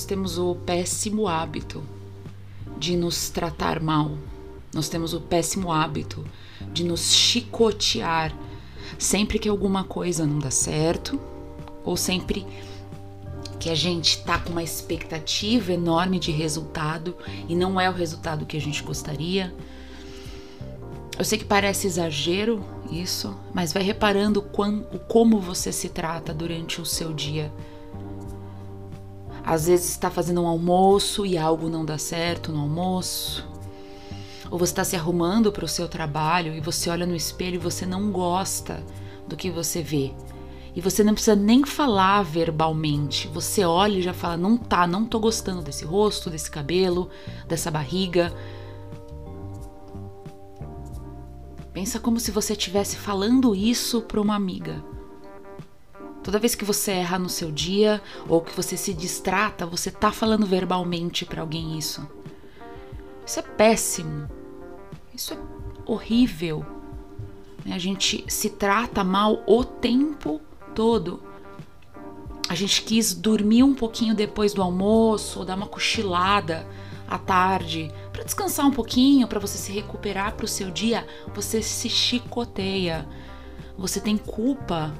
nós temos o péssimo hábito de nos tratar mal. Nós temos o péssimo hábito de nos chicotear sempre que alguma coisa não dá certo ou sempre que a gente tá com uma expectativa enorme de resultado e não é o resultado que a gente gostaria. Eu sei que parece exagero isso, mas vai reparando o como você se trata durante o seu dia. Às vezes está fazendo um almoço e algo não dá certo no almoço. Ou você está se arrumando para o seu trabalho e você olha no espelho e você não gosta do que você vê. E você não precisa nem falar verbalmente. Você olha e já fala: não tá, não tô gostando desse rosto, desse cabelo, dessa barriga. Pensa como se você estivesse falando isso para uma amiga. Toda vez que você erra no seu dia ou que você se distrata, você tá falando verbalmente para alguém isso. Isso é péssimo. Isso é horrível. A gente se trata mal o tempo todo. A gente quis dormir um pouquinho depois do almoço, ou dar uma cochilada à tarde, para descansar um pouquinho, para você se recuperar para o seu dia. Você se chicoteia. Você tem culpa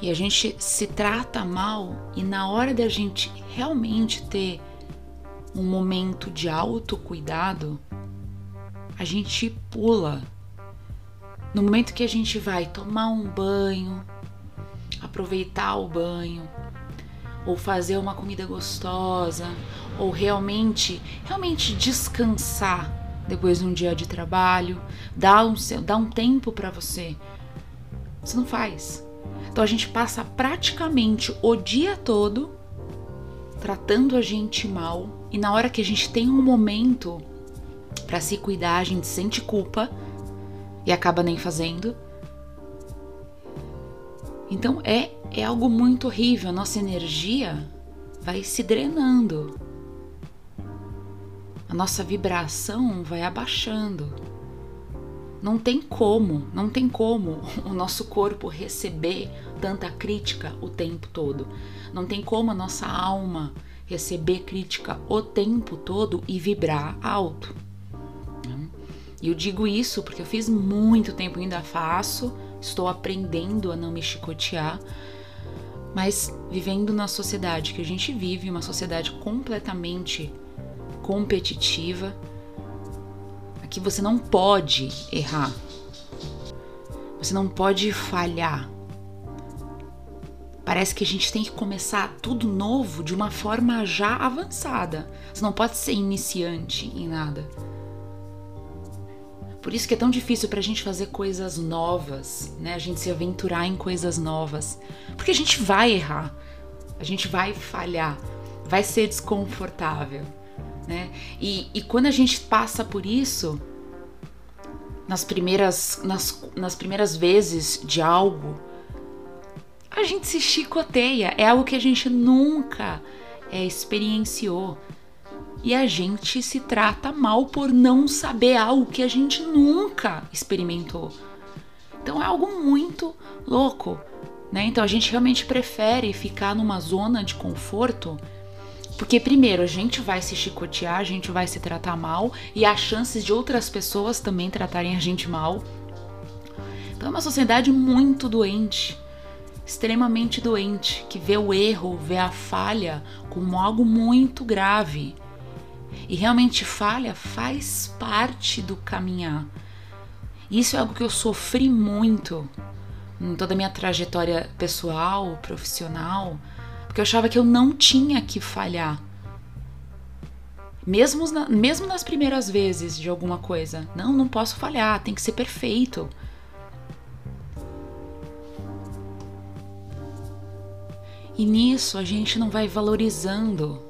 e a gente se trata mal e na hora da gente realmente ter um momento de autocuidado, a gente pula. No momento que a gente vai tomar um banho, aproveitar o banho, ou fazer uma comida gostosa, ou realmente, realmente descansar depois de um dia de trabalho, dar um, dar um tempo para você. Você não faz. Então a gente passa praticamente o dia todo tratando a gente mal e na hora que a gente tem um momento para se cuidar, a gente sente culpa e acaba nem fazendo. Então é é algo muito horrível, a nossa energia vai se drenando. A nossa vibração vai abaixando. Não tem como, não tem como o nosso corpo receber tanta crítica o tempo todo. Não tem como a nossa alma receber crítica o tempo todo e vibrar alto. E eu digo isso porque eu fiz muito tempo, ainda faço, estou aprendendo a não me chicotear, mas vivendo na sociedade que a gente vive, uma sociedade completamente competitiva, que você não pode errar. Você não pode falhar. Parece que a gente tem que começar tudo novo de uma forma já avançada. Você não pode ser iniciante em nada. Por isso que é tão difícil pra gente fazer coisas novas, né? A gente se aventurar em coisas novas. Porque a gente vai errar. A gente vai falhar. Vai ser desconfortável né? E, e quando a gente passa por isso, nas primeiras, nas, nas primeiras vezes de algo, a gente se chicoteia. É algo que a gente nunca é, experienciou. E a gente se trata mal por não saber algo que a gente nunca experimentou. Então é algo muito louco, né? Então a gente realmente prefere ficar numa zona de conforto porque, primeiro, a gente vai se chicotear, a gente vai se tratar mal e há chances de outras pessoas também tratarem a gente mal. Então, é uma sociedade muito doente, extremamente doente, que vê o erro, vê a falha como algo muito grave. E realmente, falha faz parte do caminhar. Isso é algo que eu sofri muito em toda a minha trajetória pessoal, profissional porque eu achava que eu não tinha que falhar. Mesmo, na, mesmo nas primeiras vezes de alguma coisa. Não, não posso falhar, tem que ser perfeito. E nisso a gente não vai valorizando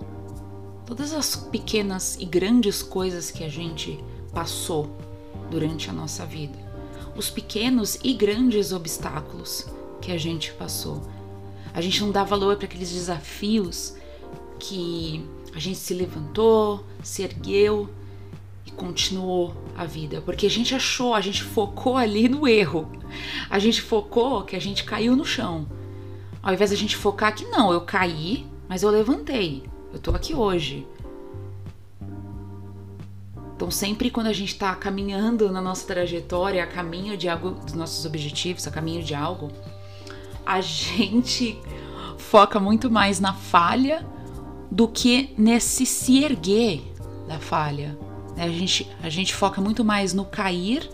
todas as pequenas e grandes coisas que a gente passou durante a nossa vida. Os pequenos e grandes obstáculos que a gente passou. A gente não dá valor para aqueles desafios que a gente se levantou, se ergueu e continuou a vida, porque a gente achou, a gente focou ali no erro. A gente focou que a gente caiu no chão. Ao invés da gente focar que não, eu caí, mas eu levantei. Eu tô aqui hoje. Então, sempre quando a gente está caminhando na nossa trajetória, a caminho de algo, dos nossos objetivos, a caminho de algo, a gente foca muito mais na falha do que nesse se erguer da falha. A gente, a gente foca muito mais no cair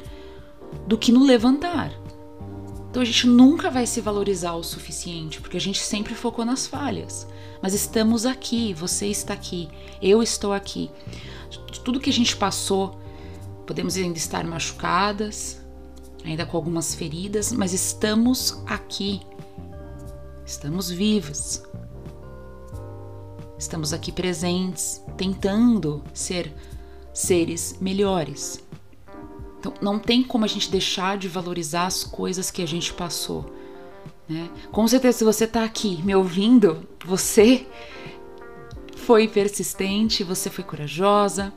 do que no levantar. Então a gente nunca vai se valorizar o suficiente, porque a gente sempre focou nas falhas. Mas estamos aqui, você está aqui, eu estou aqui. Tudo que a gente passou, podemos ainda estar machucadas, ainda com algumas feridas, mas estamos aqui. Estamos vivos. Estamos aqui presentes, tentando ser seres melhores. Então, não tem como a gente deixar de valorizar as coisas que a gente passou. Né? Com certeza, se você está aqui me ouvindo, você foi persistente, você foi corajosa,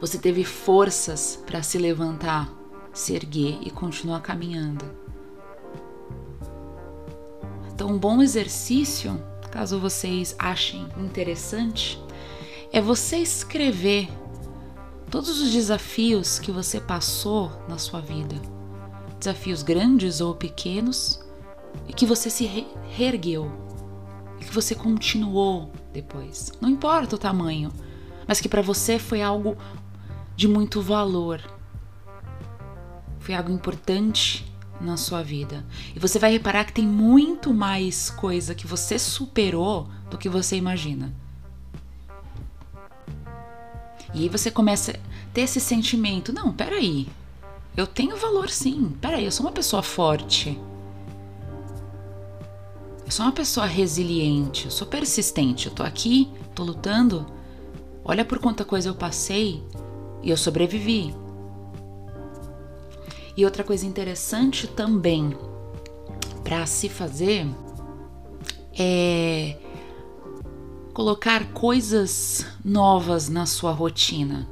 você teve forças para se levantar, se erguer e continuar caminhando. Então, um bom exercício, caso vocês achem interessante, é você escrever todos os desafios que você passou na sua vida, desafios grandes ou pequenos, e que você se re reergueu, e que você continuou depois. Não importa o tamanho, mas que para você foi algo de muito valor, foi algo importante na sua vida. E você vai reparar que tem muito mais coisa que você superou do que você imagina. E aí você começa a ter esse sentimento: não, peraí, eu tenho valor sim, peraí, eu sou uma pessoa forte. Eu sou uma pessoa resiliente, eu sou persistente, eu tô aqui, tô lutando. Olha por quanta coisa eu passei e eu sobrevivi. E outra coisa interessante também para se fazer é colocar coisas novas na sua rotina.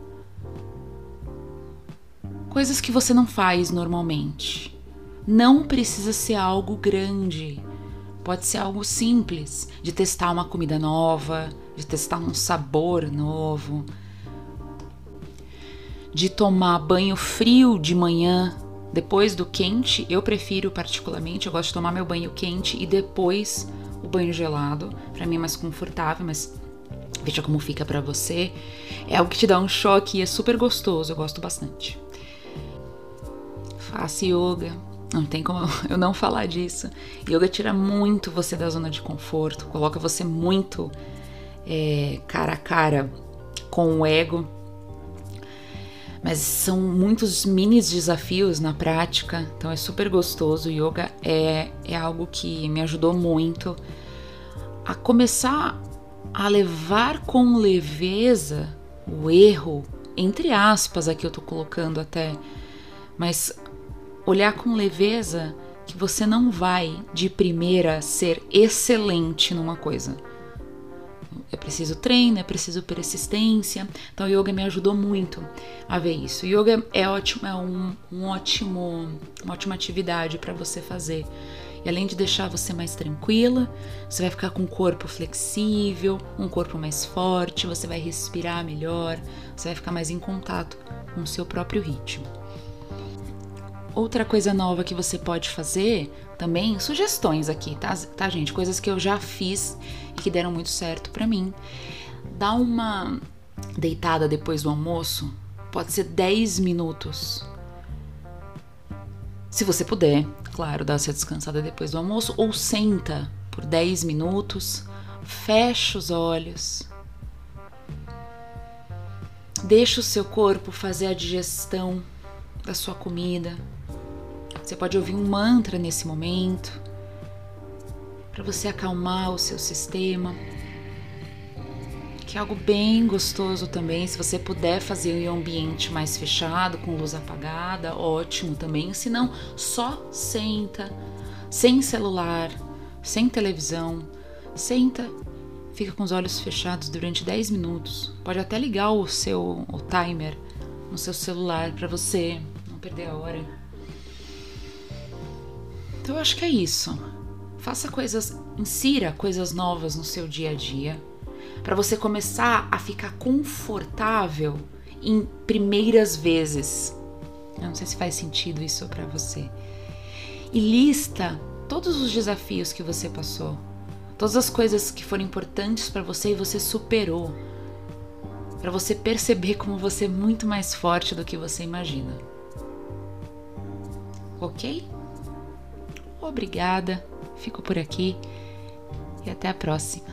Coisas que você não faz normalmente. Não precisa ser algo grande. Pode ser algo simples, de testar uma comida nova, de testar um sabor novo, de tomar banho frio de manhã depois do quente. Eu prefiro particularmente, eu gosto de tomar meu banho quente e depois o banho gelado. Para mim é mais confortável, mas veja como fica para você. É algo que te dá um choque e é super gostoso, eu gosto bastante. Faça yoga. Não tem como eu não falar disso. Yoga tira muito você da zona de conforto, coloca você muito é, cara a cara com o ego. Mas são muitos mini desafios na prática, então é super gostoso. O yoga é, é algo que me ajudou muito a começar a levar com leveza o erro, entre aspas, aqui eu tô colocando até, mas olhar com leveza que você não vai de primeira ser excelente numa coisa. É preciso treino, é preciso persistência. Então, o yoga me ajudou muito a ver isso. O yoga é ótimo, é um, um ótimo, uma ótima atividade para você fazer. E além de deixar você mais tranquila, você vai ficar com um corpo flexível, um corpo mais forte, você vai respirar melhor, você vai ficar mais em contato com o seu próprio ritmo. Outra coisa nova que você pode fazer também, sugestões aqui, tá, tá gente? Coisas que eu já fiz e que deram muito certo para mim. Dá uma deitada depois do almoço, pode ser 10 minutos. Se você puder, claro, dá essa descansada depois do almoço ou senta por 10 minutos, fecha os olhos. Deixa o seu corpo fazer a digestão da sua comida. Você pode ouvir um mantra nesse momento para você acalmar o seu sistema que é algo bem gostoso também. Se você puder fazer em um ambiente mais fechado, com luz apagada, ótimo também. Se não, só senta, sem celular, sem televisão, senta, fica com os olhos fechados durante 10 minutos. Pode até ligar o seu o timer no seu celular para você não perder a hora. Então eu acho que é isso. Faça coisas, insira coisas novas no seu dia a dia, para você começar a ficar confortável em primeiras vezes. Eu não sei se faz sentido isso para você. E lista todos os desafios que você passou, todas as coisas que foram importantes para você e você superou, para você perceber como você é muito mais forte do que você imagina. Ok? Obrigada, fico por aqui e até a próxima.